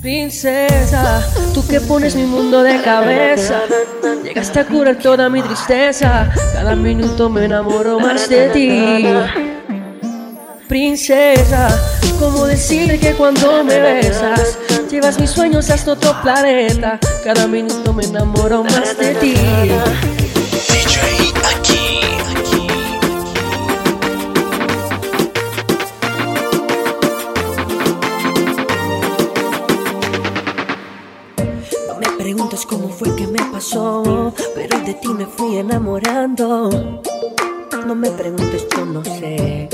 Princesa, tú que pones mi mundo de cabeza, llegaste a curar toda mi tristeza, cada minuto me enamoro más de ti. Princesa, ¿cómo decir que cuando me besas, llevas mis sueños hasta otro planeta, cada minuto me enamoro más de ti. Pero de ti me fui enamorando. No me preguntes, yo no sé.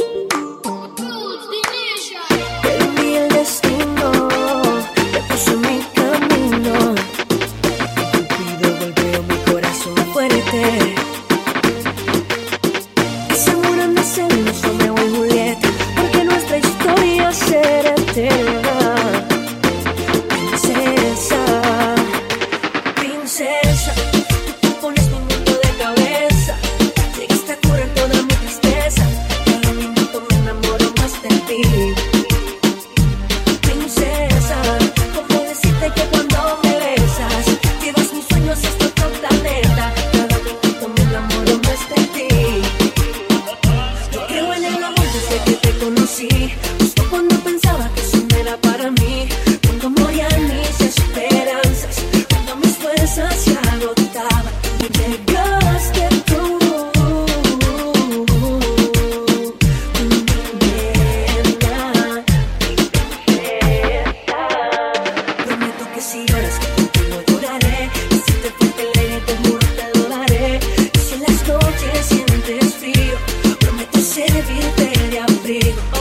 contigo.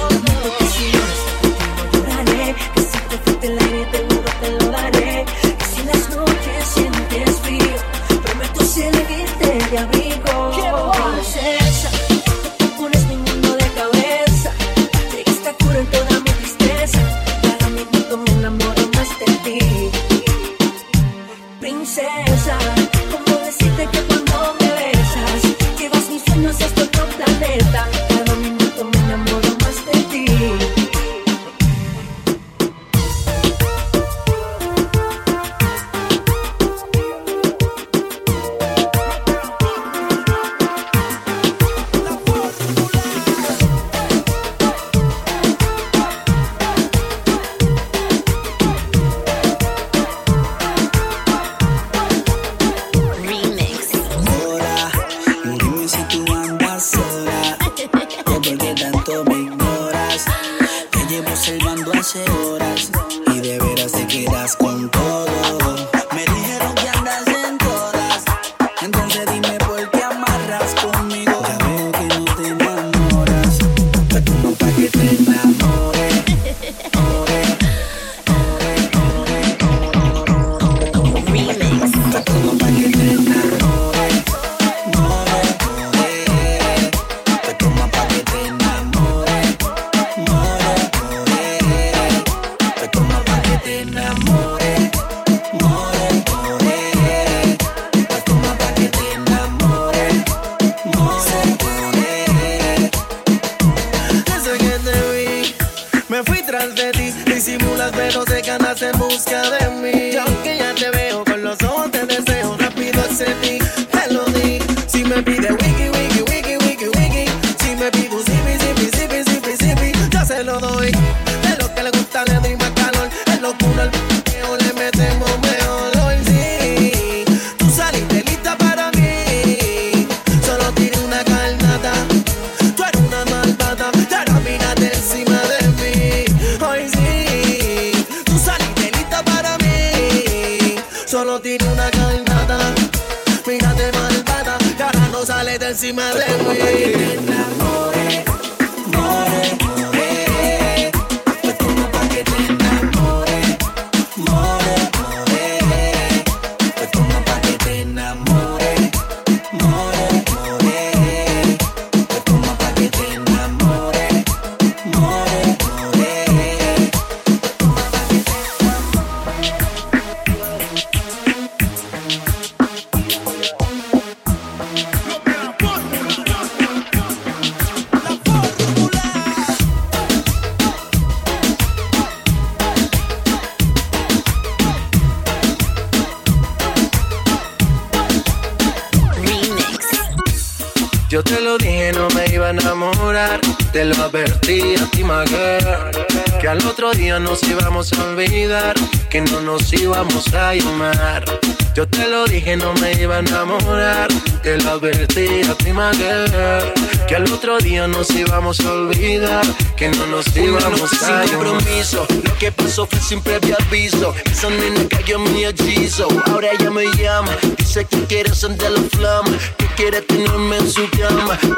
Día nos íbamos a olvidar. Que no nos íbamos a llamar. compromiso. Lo que pasó fue sin previo aviso. Esa nena cayó en mi hechizo. Ahora ella me llama. Dice que quiere sentir la flama. Que quiere tenerme en su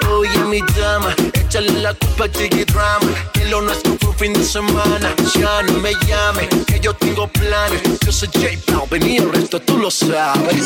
Oye, mi dama, échale la culpa a Drama. Que lo nuestro fue un fin de semana. Ya no me llame, que yo tengo planes. Yo soy J Balvin y el resto tú lo sabes.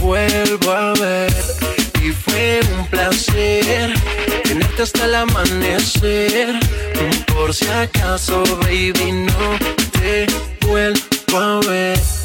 vuelvo a ver. Y fue un placer tenerte hasta el amanecer. Por si acaso, baby, no te vuelvo a ver.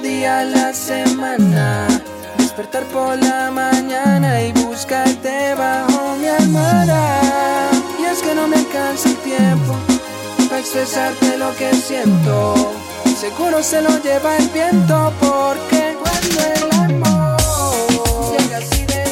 Día a la semana. Despertar por la mañana y buscarte bajo mi almohada. Y es que no me alcanza el tiempo para expresarte lo que siento. Seguro se lo lleva el viento porque cuando el amor llega así de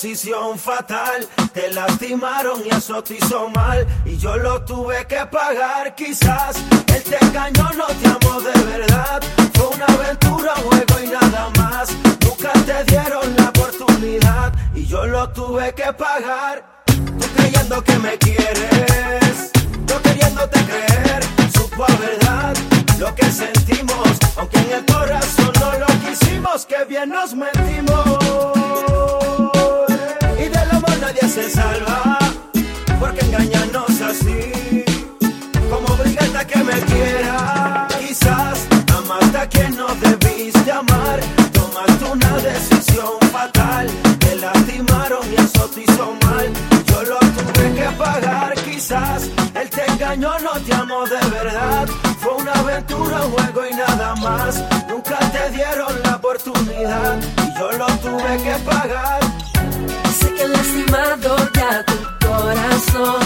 decisión fatal. Te lastimaron y eso te hizo mal. Y yo lo tuve que pagar, quizás. Este Él te engañó, no te amó de verdad. Fue una aventura, un juego y nada más. Nunca te dieron la oportunidad. Y yo lo tuve que pagar. Tú creyendo que me quieres. Yo queriéndote creer. Supo a verdad lo que sentimos. Aunque en el corazón no lo quisimos, que bien nos mentimos. aventura, un juego y nada más. Nunca te dieron la oportunidad y yo lo tuve que pagar. Sé que lastimado ya tu corazón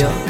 yo.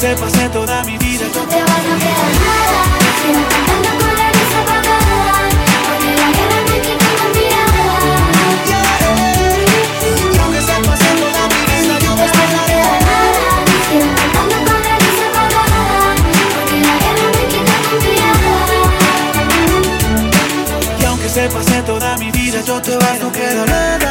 se pase toda mi vida. Si no te vas no queda nada, sigo cantando con la luz apagada, porque la guerra me quita la mirada. Yeah. Yo que se pase toda mi vida, yo te vas no queda nada, sigo cantando con la luz apagada, porque la guerra me quita la mirada. Y aunque se pase toda mi vida, yo te vas no queda nada.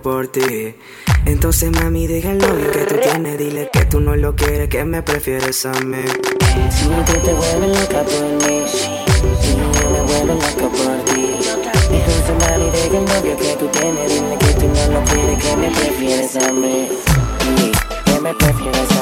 por ti. Entonces, mami, deja el novio que tú tienes. Dile que tú no lo quieres, que me prefieres a mí. Si no te, te vuelves loca por mí, si no me vuelves loca por ti. Entonces, mami, deja el novio que tú tienes. Dile que tú no lo quieres, que me prefieres a mí. Que me prefieres a mí.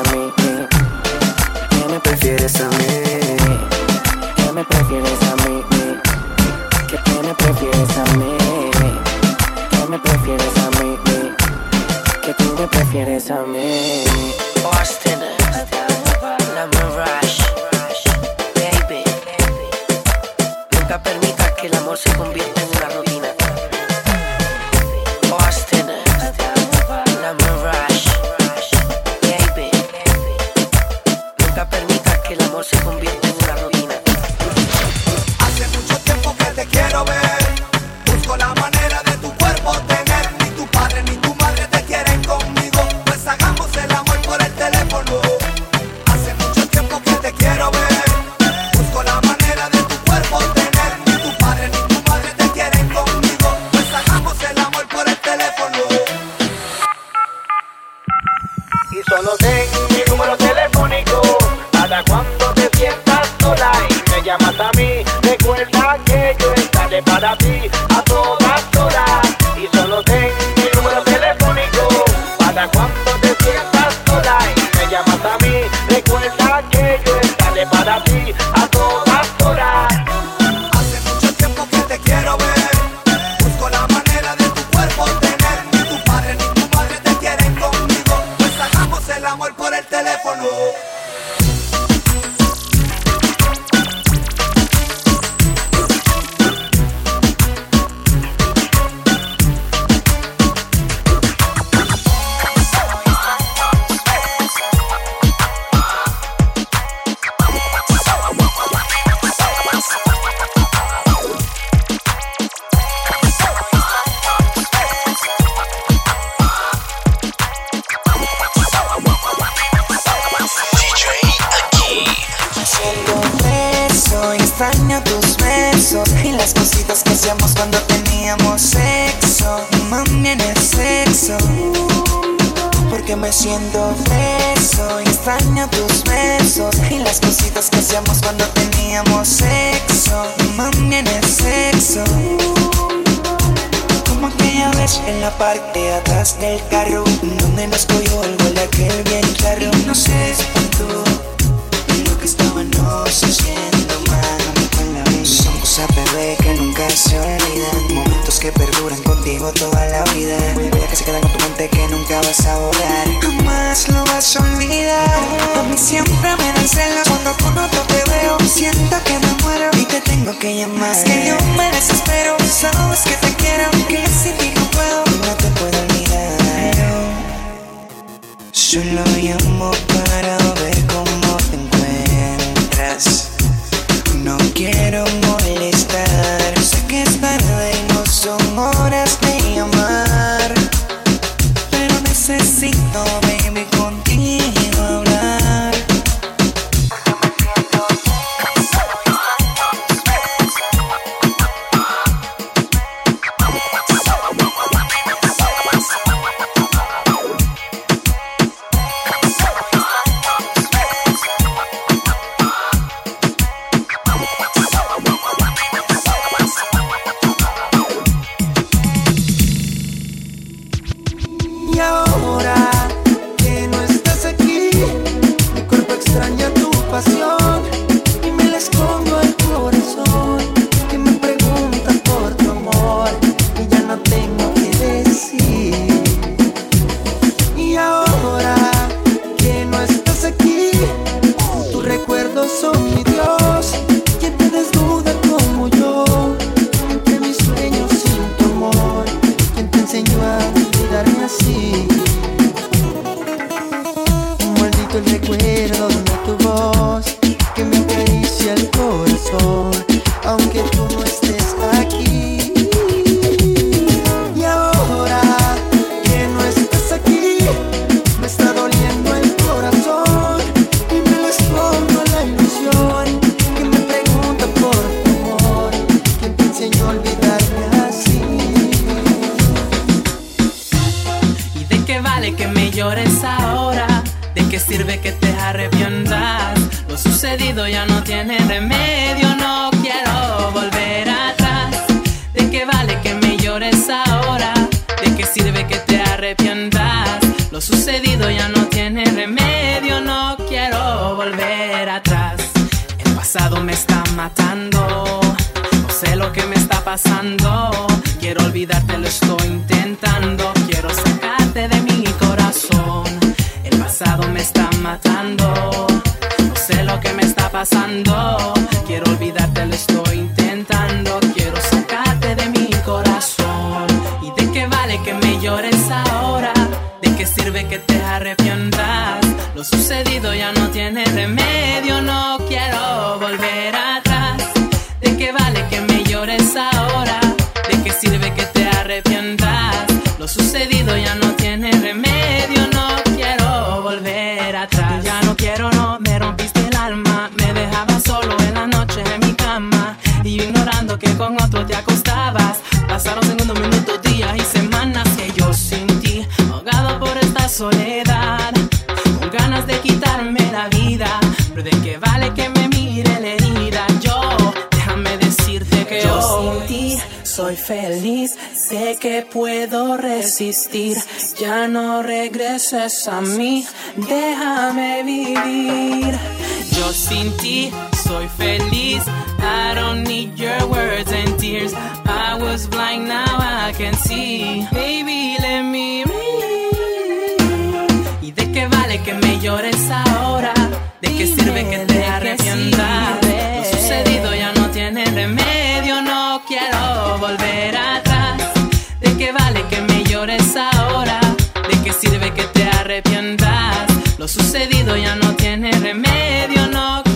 siento que me muero y te tengo que llamar. Es que yo me desespero, sabes que te quiero, que sin ti no puedo, no te puedo olvidar. Yo solo llamo llores ahora. ¿De qué sirve que te arrepientas? Lo sucedido ya no tiene remedio, no quiero volver atrás. ¿De qué vale que me llores ahora? ¿De qué sirve que te arrepientas? Lo sucedido ya no tiene remedio, no quiero volver atrás. El pasado me está matando, no sé lo que me está pasando. Quiero olvidarte, lo estoy matando, no sé lo que me está pasando. Feliz. Sé que puedo resistir. Ya no regreses a mí. Déjame vivir. Yo sin ti soy feliz. I don't need your words and tears. I was blind, now I can see. Baby, let me read. ¿Y de qué vale que me llores ahora? ¿De qué sirve que te arrepientas? Lo sucedido ya no llores ahora? ¿De qué sirve que te arrepientas? Lo sucedido ya no tiene remedio, no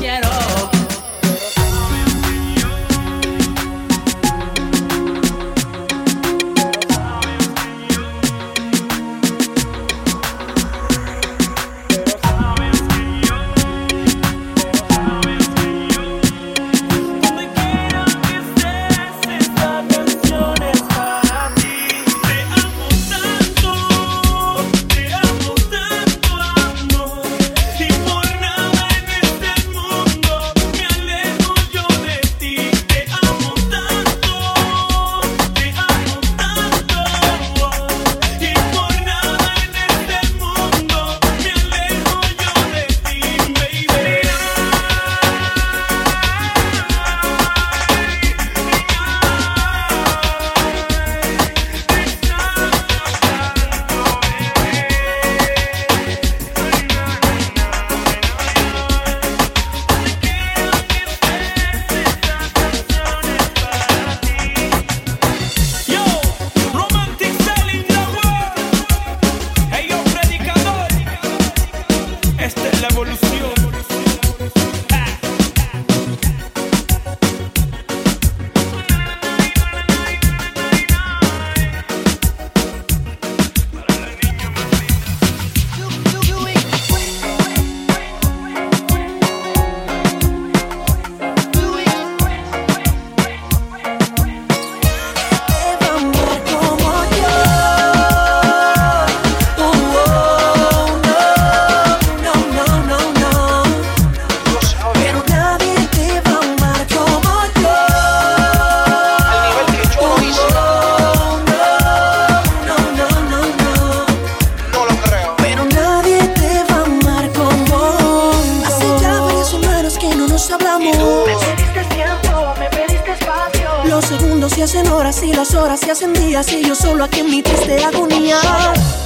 hacen días y yo solo aquí en mi triste agonía.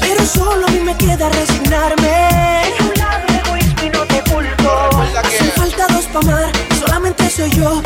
Pero solo a mí me queda resignarme. Es un lado de egoísmo y no te culpo. Hacen falta dos pa' amar, solamente soy yo.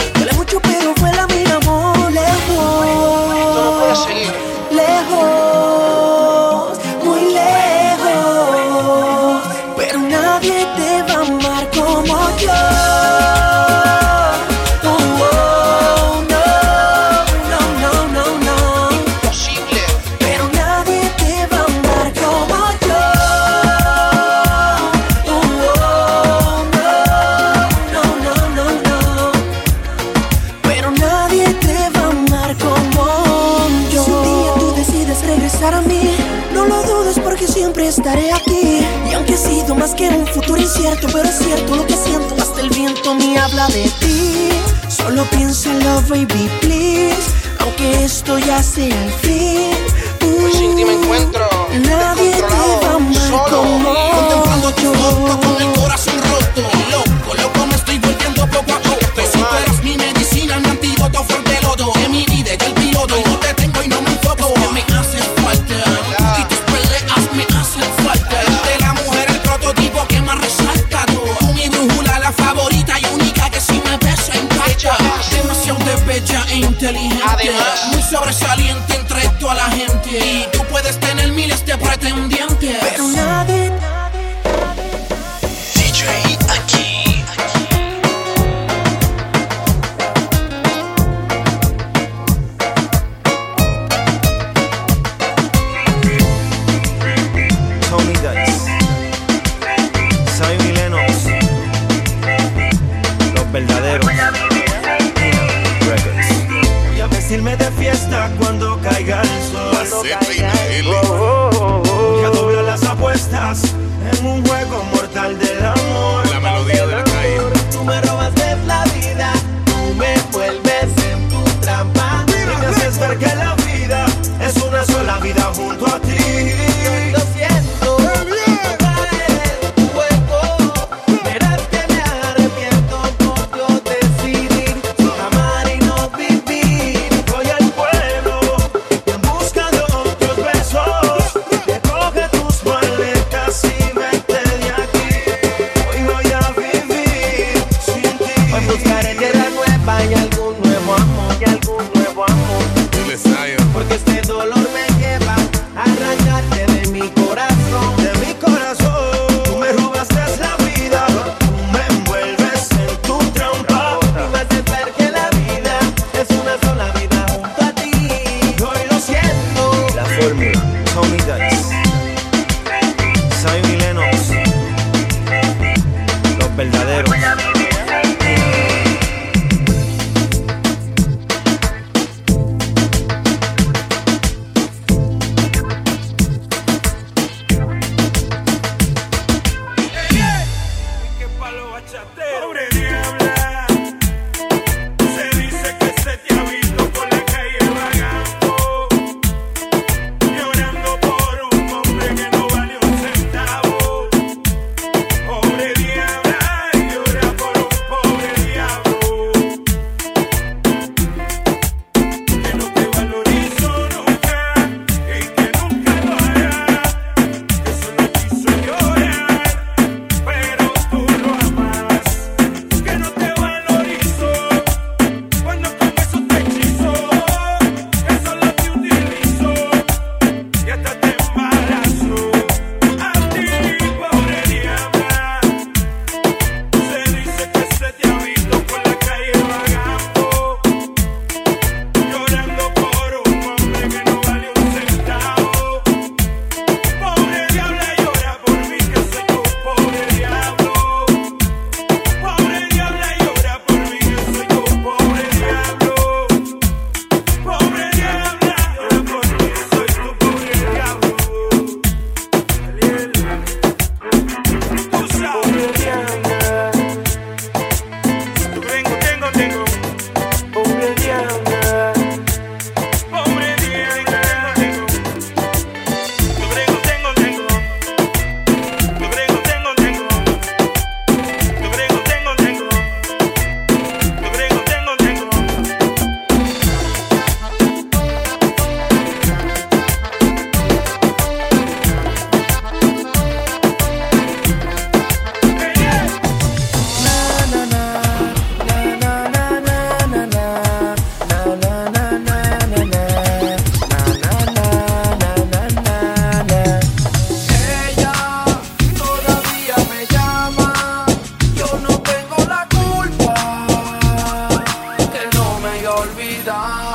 olvidar.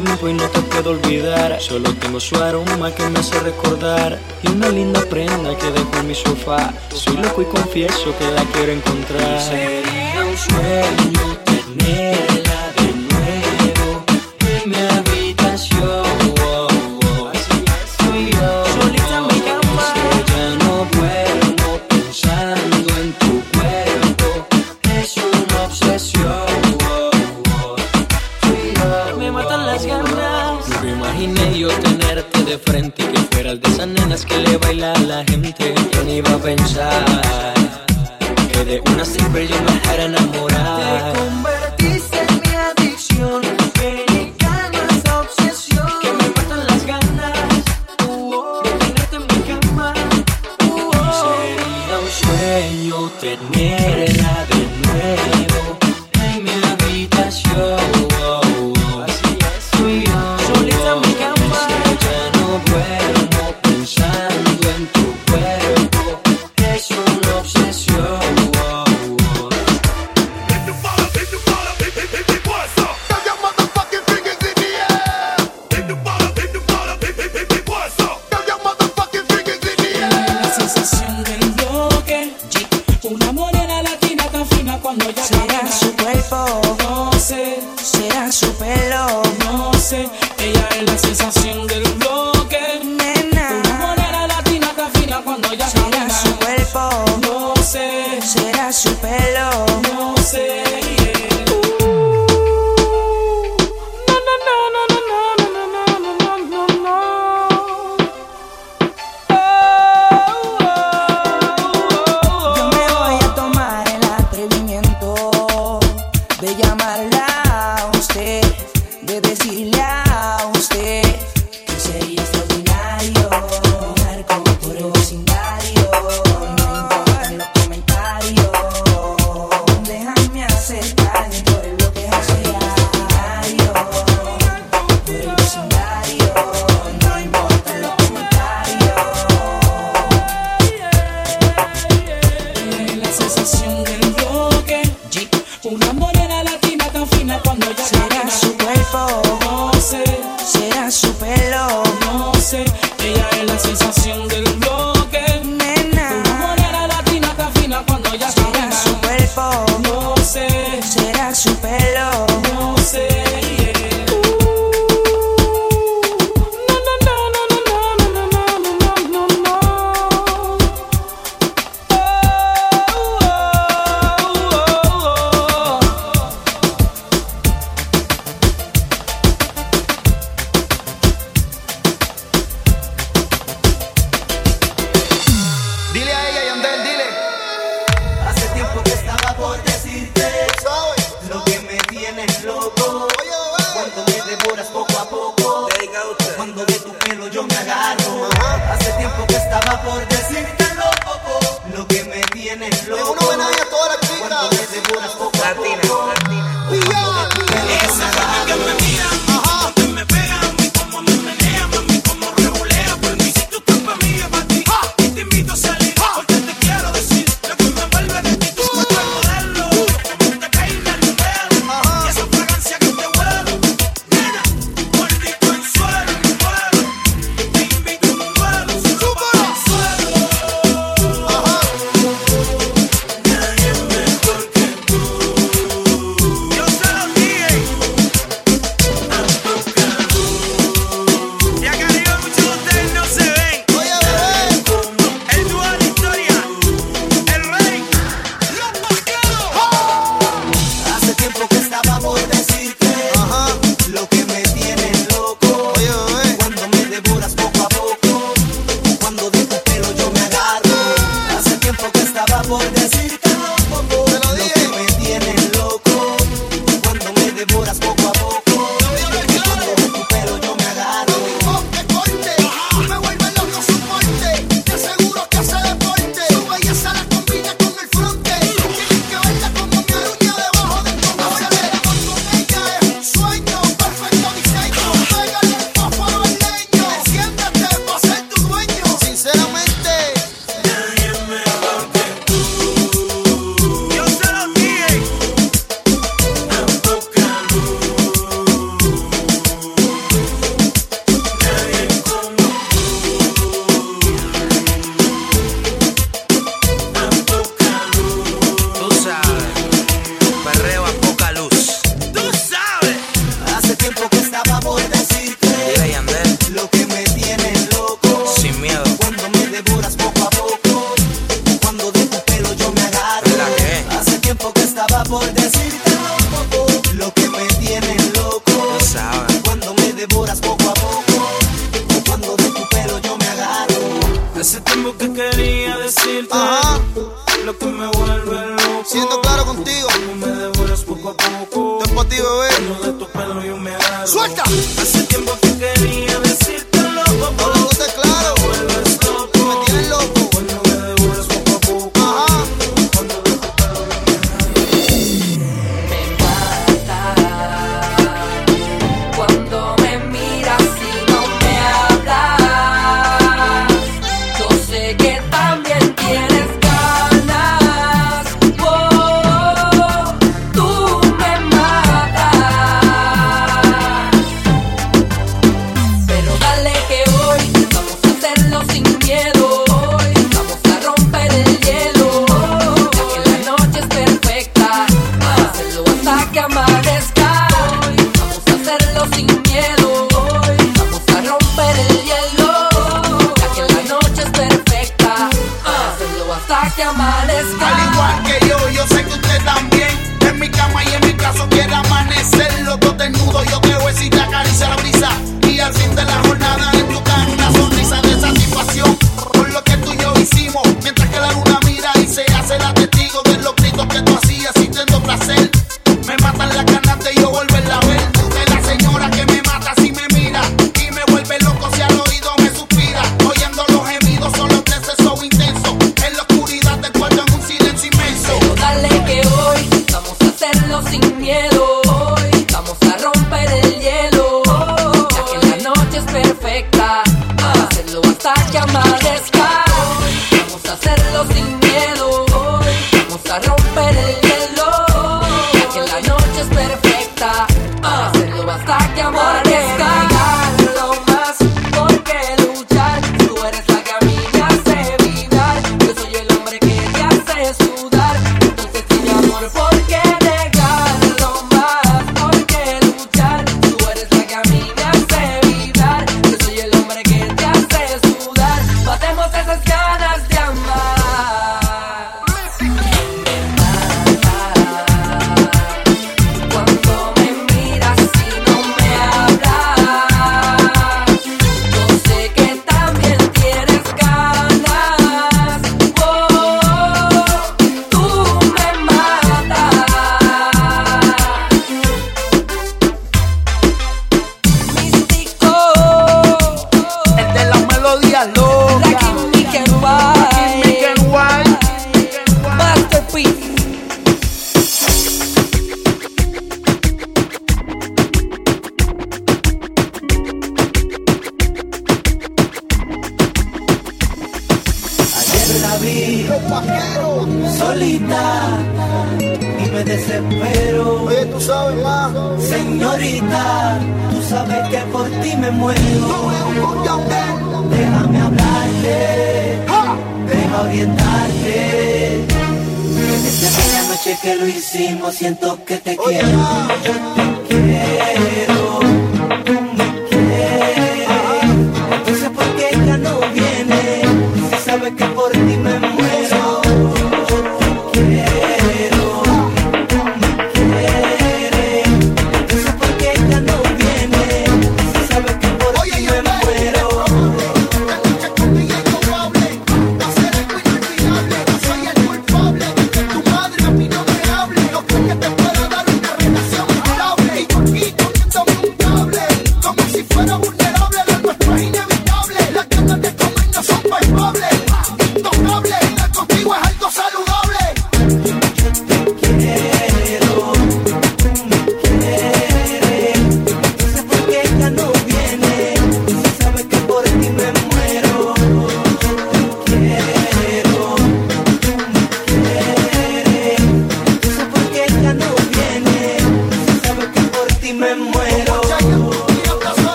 tiempo y no te puedo olvidar. Solo tengo su aroma que me hace recordar. Y una linda prenda que dejó en mi sofá. Soy loco y confieso que la quiero encontrar. Sería un sueño bailar la gente, ¿quién iba a pensar? Que de una siempre yo no